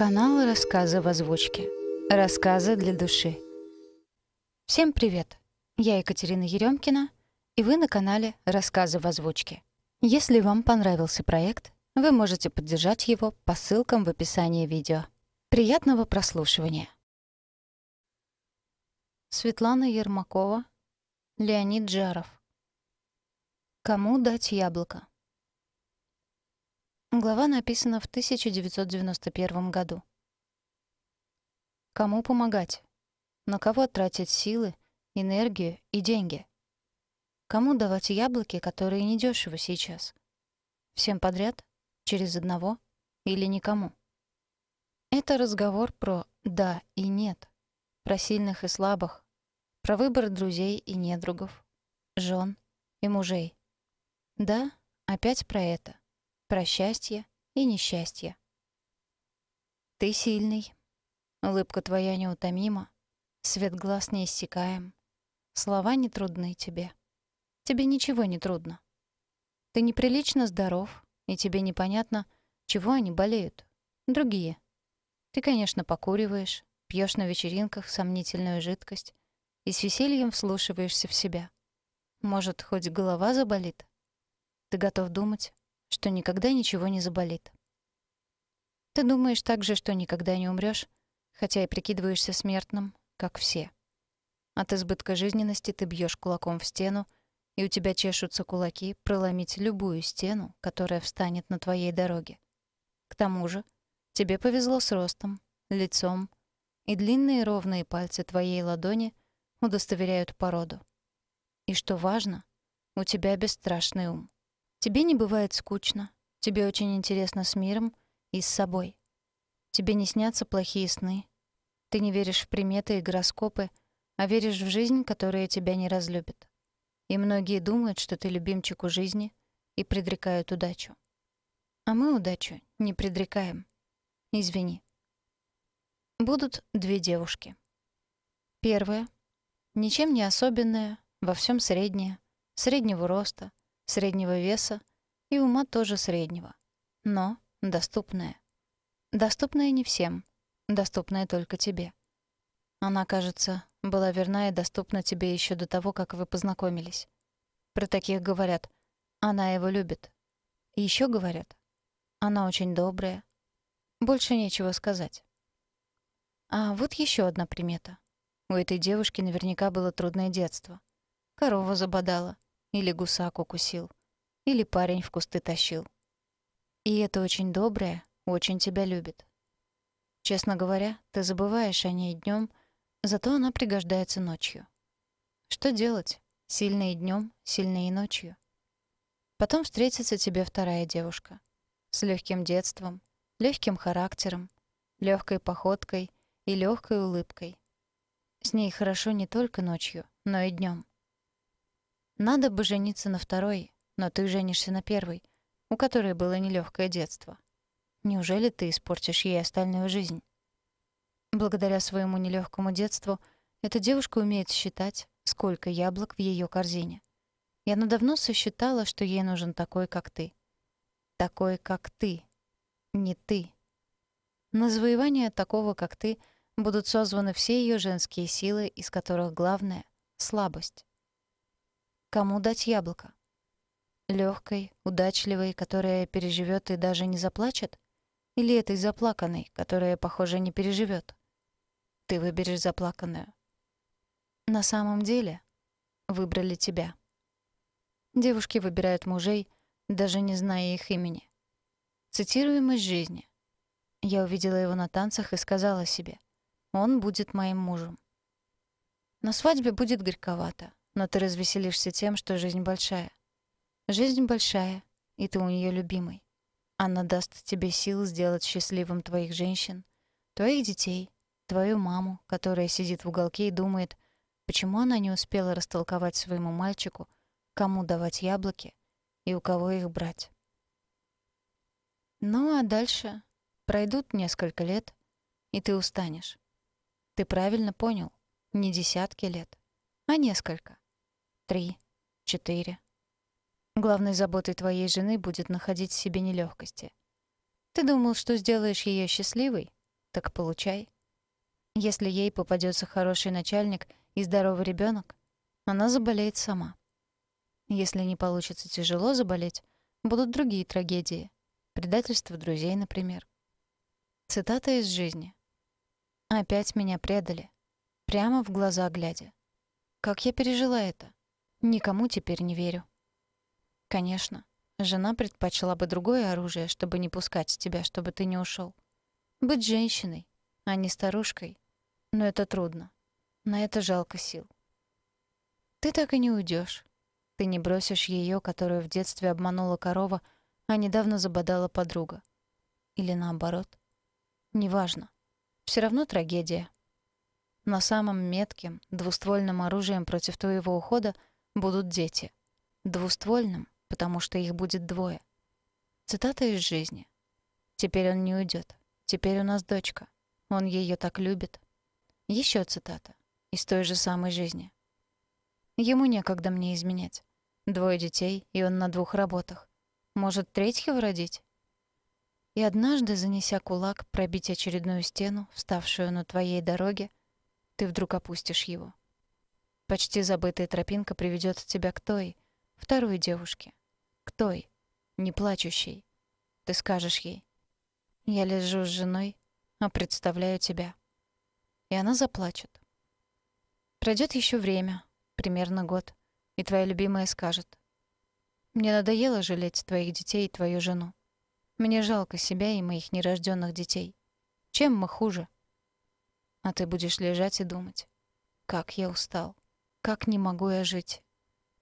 Канал «Рассказы в озвучке». Рассказы для души. Всем привет! Я Екатерина Еремкина, и вы на канале «Рассказы в озвучке». Если вам понравился проект, вы можете поддержать его по ссылкам в описании видео. Приятного прослушивания! Светлана Ермакова, Леонид Жаров. Кому дать яблоко? Глава написана в 1991 году. Кому помогать? На кого тратить силы, энергию и деньги? Кому давать яблоки, которые недешево сейчас? Всем подряд? Через одного? Или никому? Это разговор про «да» и «нет», про сильных и слабых, про выбор друзей и недругов, жен и мужей. Да, опять про это про счастье и несчастье. Ты сильный. Улыбка твоя неутомима, свет глаз неиссякаем. Слова не трудны тебе. Тебе ничего не трудно. Ты неприлично здоров, и тебе непонятно, чего они болеют. Другие. Ты, конечно, покуриваешь, пьешь на вечеринках сомнительную жидкость и с весельем вслушиваешься в себя. Может, хоть голова заболит? Ты готов думать, что никогда ничего не заболит. Ты думаешь также, что никогда не умрёшь, хотя и прикидываешься смертным, как все. От избытка жизненности ты бьёшь кулаком в стену, и у тебя чешутся кулаки проломить любую стену, которая встанет на твоей дороге. К тому же, тебе повезло с ростом, лицом, и длинные ровные пальцы твоей ладони удостоверяют породу. И что важно, у тебя бесстрашный ум. Тебе не бывает скучно, тебе очень интересно с миром и с собой. Тебе не снятся плохие сны. Ты не веришь в приметы и гороскопы, а веришь в жизнь, которая тебя не разлюбит. И многие думают, что ты любимчик у жизни и предрекают удачу. А мы удачу не предрекаем. Извини. Будут две девушки. Первая — ничем не особенная, во всем средняя, среднего роста, среднего веса и ума тоже среднего. Но доступная. Доступная не всем, доступная только тебе. Она, кажется, была верна и доступна тебе еще до того, как вы познакомились. Про таких говорят «она его любит». Еще говорят «она очень добрая». Больше нечего сказать. А вот еще одна примета. У этой девушки наверняка было трудное детство. Корова забодала — или гусак укусил, или парень в кусты тащил. И это очень доброе, очень тебя любит. Честно говоря, ты забываешь о ней днем, зато она пригождается ночью. Что делать? Сильные днем, сильные ночью. Потом встретится тебе вторая девушка. С легким детством, легким характером, легкой походкой и легкой улыбкой. С ней хорошо не только ночью, но и днем. Надо бы жениться на второй, но ты женишься на первой, у которой было нелегкое детство. Неужели ты испортишь ей остальную жизнь? Благодаря своему нелегкому детству эта девушка умеет считать, сколько яблок в ее корзине. И она давно сосчитала, что ей нужен такой, как ты. Такой, как ты. Не ты. На завоевание такого, как ты, будут созваны все ее женские силы, из которых главное — слабость. Кому дать яблоко? Лёгкой, удачливой, которая переживёт и даже не заплачет? Или этой заплаканной, которая, похоже, не переживёт? Ты выберешь заплаканную. На самом деле выбрали тебя. Девушки выбирают мужей, даже не зная их имени. Цитируем из жизни. Я увидела его на танцах и сказала себе, он будет моим мужем. На свадьбе будет горьковато но ты развеселишься тем, что жизнь большая. Жизнь большая, и ты у нее любимый. Она даст тебе сил сделать счастливым твоих женщин, твоих детей, твою маму, которая сидит в уголке и думает, почему она не успела растолковать своему мальчику, кому давать яблоки и у кого их брать. Ну а дальше пройдут несколько лет, и ты устанешь. Ты правильно понял, не десятки лет, а несколько три, четыре. Главной заботой твоей жены будет находить в себе нелегкости. Ты думал, что сделаешь ее счастливой? так получай. Если ей попадется хороший начальник и здоровый ребенок, она заболеет сама. Если не получится тяжело заболеть, будут другие трагедии. Предательство друзей, например. Цитата из жизни. «Опять меня предали. Прямо в глаза глядя. Как я пережила это? Никому теперь не верю». Конечно, жена предпочла бы другое оружие, чтобы не пускать тебя, чтобы ты не ушел. Быть женщиной, а не старушкой. Но это трудно. На это жалко сил. Ты так и не уйдешь. Ты не бросишь ее, которую в детстве обманула корова, а недавно забодала подруга. Или наоборот. Неважно. Все равно трагедия. Но самым метким, двуствольным оружием против твоего ухода будут дети. Двуствольным, потому что их будет двое. Цитата из жизни. «Теперь он не уйдет. Теперь у нас дочка. Он ее так любит». Еще цитата. Из той же самой жизни. Ему некогда мне изменять. Двое детей, и он на двух работах. Может, третьего родить? И однажды, занеся кулак пробить очередную стену, вставшую на твоей дороге, ты вдруг опустишь его. Почти забытая тропинка приведет тебя к той, второй девушке. К той, не плачущей. Ты скажешь ей. Я лежу с женой, а представляю тебя. И она заплачет. Пройдет еще время, примерно год, и твоя любимая скажет. «Мне надоело жалеть твоих детей и твою жену. Мне жалко себя и моих нерожденных детей. Чем мы хуже?» А ты будешь лежать и думать. «Как я устал. Как не могу я жить?»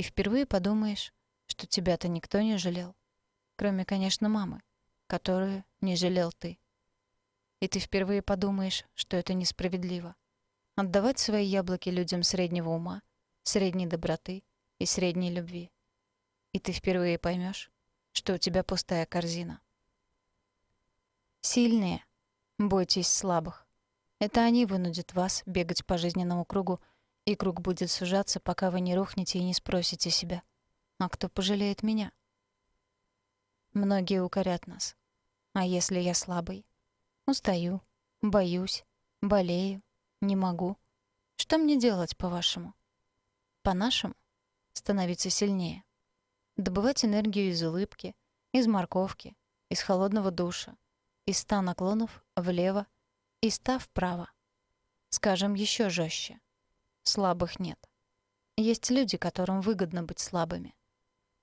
И впервые подумаешь, что тебя-то никто не жалел. Кроме, конечно, мамы, которую не жалел ты. И ты впервые подумаешь, что это несправедливо. Отдавать свои яблоки людям среднего ума — средней доброты и средней любви. И ты впервые поймешь, что у тебя пустая корзина. Сильные, бойтесь слабых. Это они вынудят вас бегать по жизненному кругу, и круг будет сужаться, пока вы не рухнете и не спросите себя, а кто пожалеет меня? Многие укорят нас. А если я слабый? Устаю, боюсь, болею, не могу. Что мне делать, по-вашему? По-нашему — становиться сильнее. Добывать энергию из улыбки, из морковки, из холодного душа, из ста наклонов влево и ста вправо. Скажем еще жестче. Слабых нет. Есть люди, которым выгодно быть слабыми.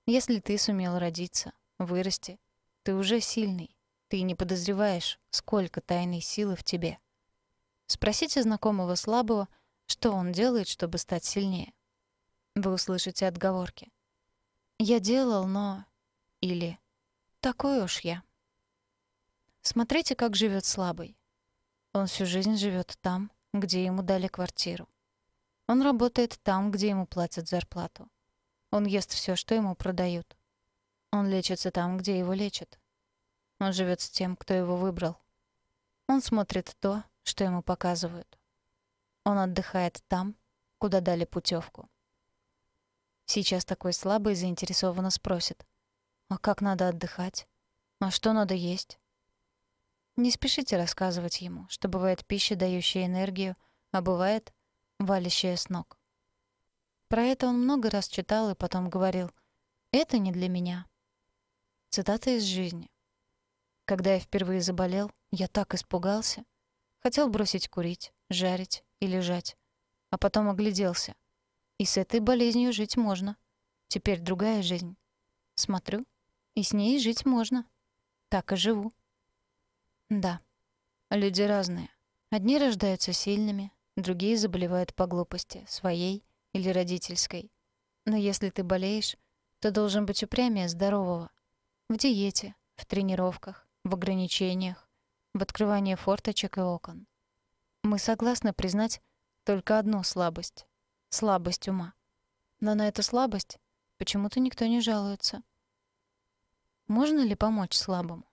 Если ты сумел родиться, вырасти, ты уже сильный. Ты не подозреваешь, сколько тайной силы в тебе. Спросите знакомого слабого, что он делает, чтобы стать сильнее. Вы услышите отговорки. «Я делал, но...» Или «Такой уж я». Смотрите, как живет слабый. Он всю жизнь живет там, где ему дали квартиру. Он работает там, где ему платят зарплату. Он ест все, что ему продают. Он лечится там, где его лечат. Он живет с тем, кто его выбрал. Он смотрит то, что ему показывают. Он отдыхает там, куда дали путевку. Сейчас такой слабый заинтересованно спросит. А как надо отдыхать? А что надо есть? Не спешите рассказывать ему, что бывает пища, дающая энергию, а бывает валящая с ног. Про это он много раз читал и потом говорил «Это не для меня». Цитата из жизни. Когда я впервые заболел, я так испугался. Хотел бросить курить, жарить и лежать. А потом огляделся — и с этой болезнью жить можно. Теперь другая жизнь. Смотрю, и с ней жить можно. Так и живу. Да, люди разные. Одни рождаются сильными, другие заболевают по глупости, своей или родительской. Но если ты болеешь, то должен быть упрямее здорового. В диете, в тренировках, в ограничениях, в открывании форточек и окон. Мы согласны признать только одну слабость слабость ума. Но на эту слабость почему-то никто не жалуется. Можно ли помочь слабому?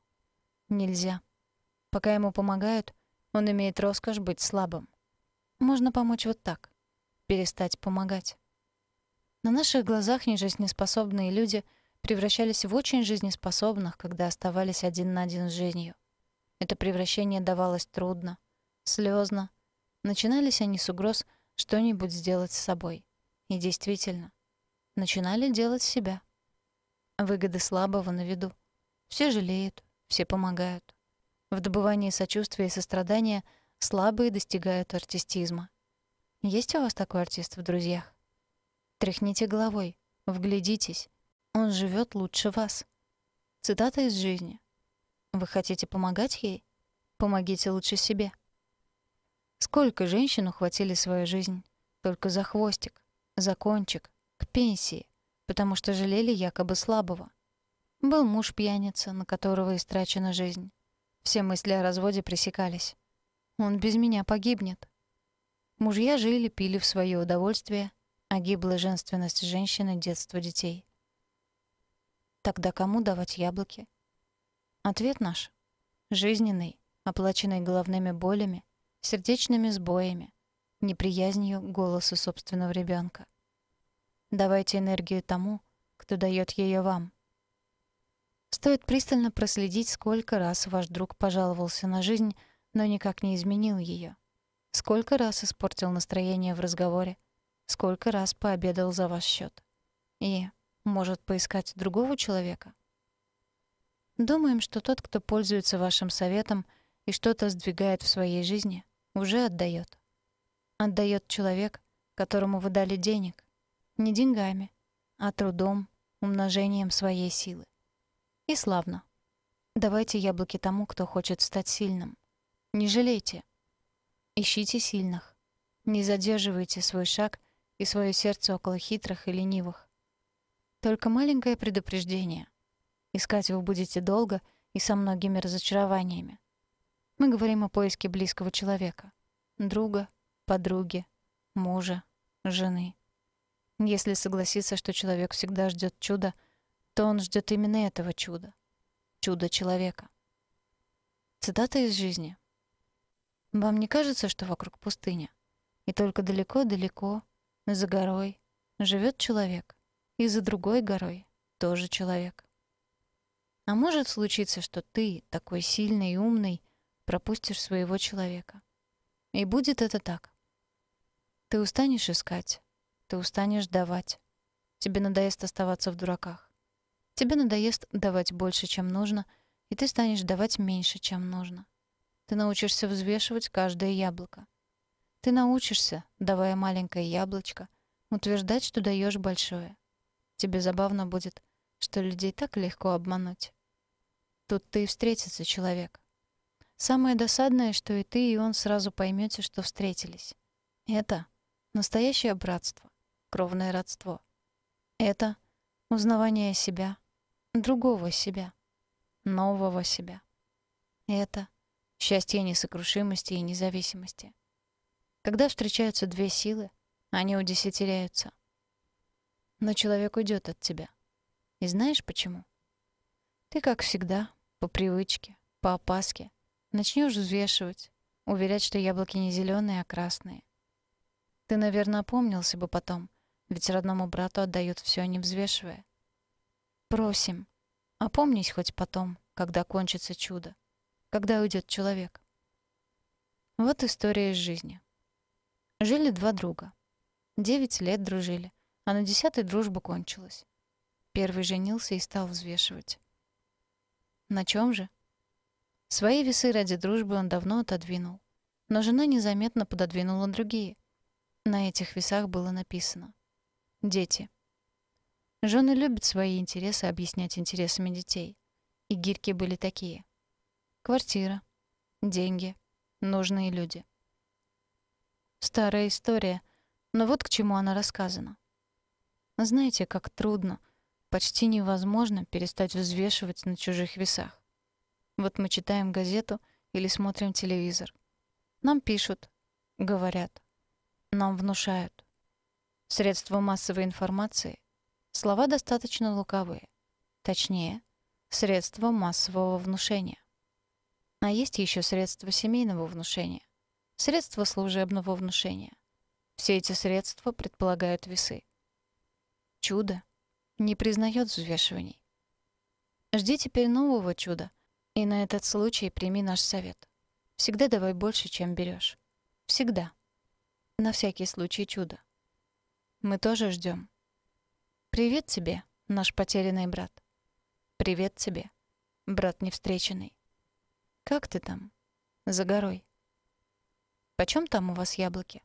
Нельзя. Пока ему помогают, он имеет роскошь быть слабым. Можно помочь вот так. Перестать помогать. На наших глазах нежизнеспособные люди превращались в очень жизнеспособных, когда оставались один на один с жизнью. Это превращение давалось трудно, слезно. Начинались они с угроз что-нибудь сделать с собой. И действительно, начинали делать себя. Выгоды слабого на виду. Все жалеют, все помогают. В добывании сочувствия и сострадания слабые достигают артистизма. Есть у вас такой артист в друзьях? Тряхните головой, вглядитесь. Он живет лучше вас. Цитата из жизни. Вы хотите помогать ей? Помогите лучше себе. Сколько женщин ухватили свою жизнь только за хвостик, за кончик, к пенсии, потому что жалели якобы слабого. Был муж пьяница, на которого истрачена жизнь. Все мысли о разводе пресекались. Он без меня погибнет. Мужья жили, пили в свое удовольствие, а гибла женственность женщины, детство детей. Тогда кому давать яблоки? Ответ наш — жизненный, оплаченный головными болями, сердечными сбоями, неприязнью к голосу собственного ребенка. Давайте энергию тому, кто дает ее вам. Стоит пристально проследить, сколько раз ваш друг пожаловался на жизнь, но никак не изменил ее. Сколько раз испортил настроение в разговоре, сколько раз пообедал за ваш счет. И, может, поискать другого человека? Думаем, что тот, кто пользуется вашим советом и что-то сдвигает в своей жизни, уже отдает. Отдает человек, которому вы дали денег, не деньгами, а трудом, умножением своей силы. И славно. Давайте яблоки тому, кто хочет стать сильным. Не жалейте. Ищите сильных. Не задерживайте свой шаг и свое сердце около хитрых и ленивых. Только маленькое предупреждение. Искать вы будете долго и со многими разочарованиями. Мы говорим о поиске близкого человека. Друга, подруги, мужа, жены. Если согласиться, что человек всегда ждет чуда, то он ждет именно этого чуда. Чудо человека. Цитата из жизни. Вам не кажется, что вокруг пустыня? И только далеко-далеко, за горой, живет человек. И за другой горой тоже человек. А может случиться, что ты, такой сильный и умный, пропустишь своего человека. И будет это так. Ты устанешь искать, ты устанешь давать. Тебе надоест оставаться в дураках. Тебе надоест давать больше, чем нужно, и ты станешь давать меньше, чем нужно. Ты научишься взвешивать каждое яблоко. Ты научишься, давая маленькое яблочко, утверждать, что даешь большое. Тебе забавно будет, что людей так легко обмануть. Тут ты и встретится человек. Самое досадное, что и ты, и он сразу поймете, что встретились. Это настоящее братство, кровное родство. Это узнавание себя, другого себя, нового себя. Это счастье несокрушимости и независимости. Когда встречаются две силы, они удесятеряются. Но человек уйдет от тебя. И знаешь почему? Ты, как всегда, по привычке, по опаске, начнешь взвешивать, уверять, что яблоки не зеленые, а красные. Ты, наверное, опомнился бы потом, ведь родному брату отдают все, не взвешивая. Просим, опомнись хоть потом, когда кончится чудо, когда уйдет человек. Вот история из жизни. Жили два друга. Девять лет дружили, а на десятой дружба кончилась. Первый женился и стал взвешивать. На чем же? Свои весы ради дружбы он давно отодвинул. Но жена незаметно пододвинула другие. На этих весах было написано «Дети». Жены любят свои интересы объяснять интересами детей. И гирьки были такие. Квартира, деньги, нужные люди. Старая история, но вот к чему она рассказана. Знаете, как трудно, почти невозможно перестать взвешивать на чужих весах. Вот мы читаем газету или смотрим телевизор. Нам пишут, говорят, нам внушают. Средства массовой информации — слова достаточно лукавые. Точнее, средства массового внушения. А есть еще средства семейного внушения, средства служебного внушения. Все эти средства предполагают весы. Чудо не признает взвешиваний. Жди теперь нового чуда — И на этот случай прими наш совет. Всегда давай больше, чем берешь. Всегда. На всякий случай чудо. Мы тоже ждем. Привет тебе, наш потерянный брат. Привет тебе, брат невстреченный. Как ты там? За горой. Почем там у вас яблоки?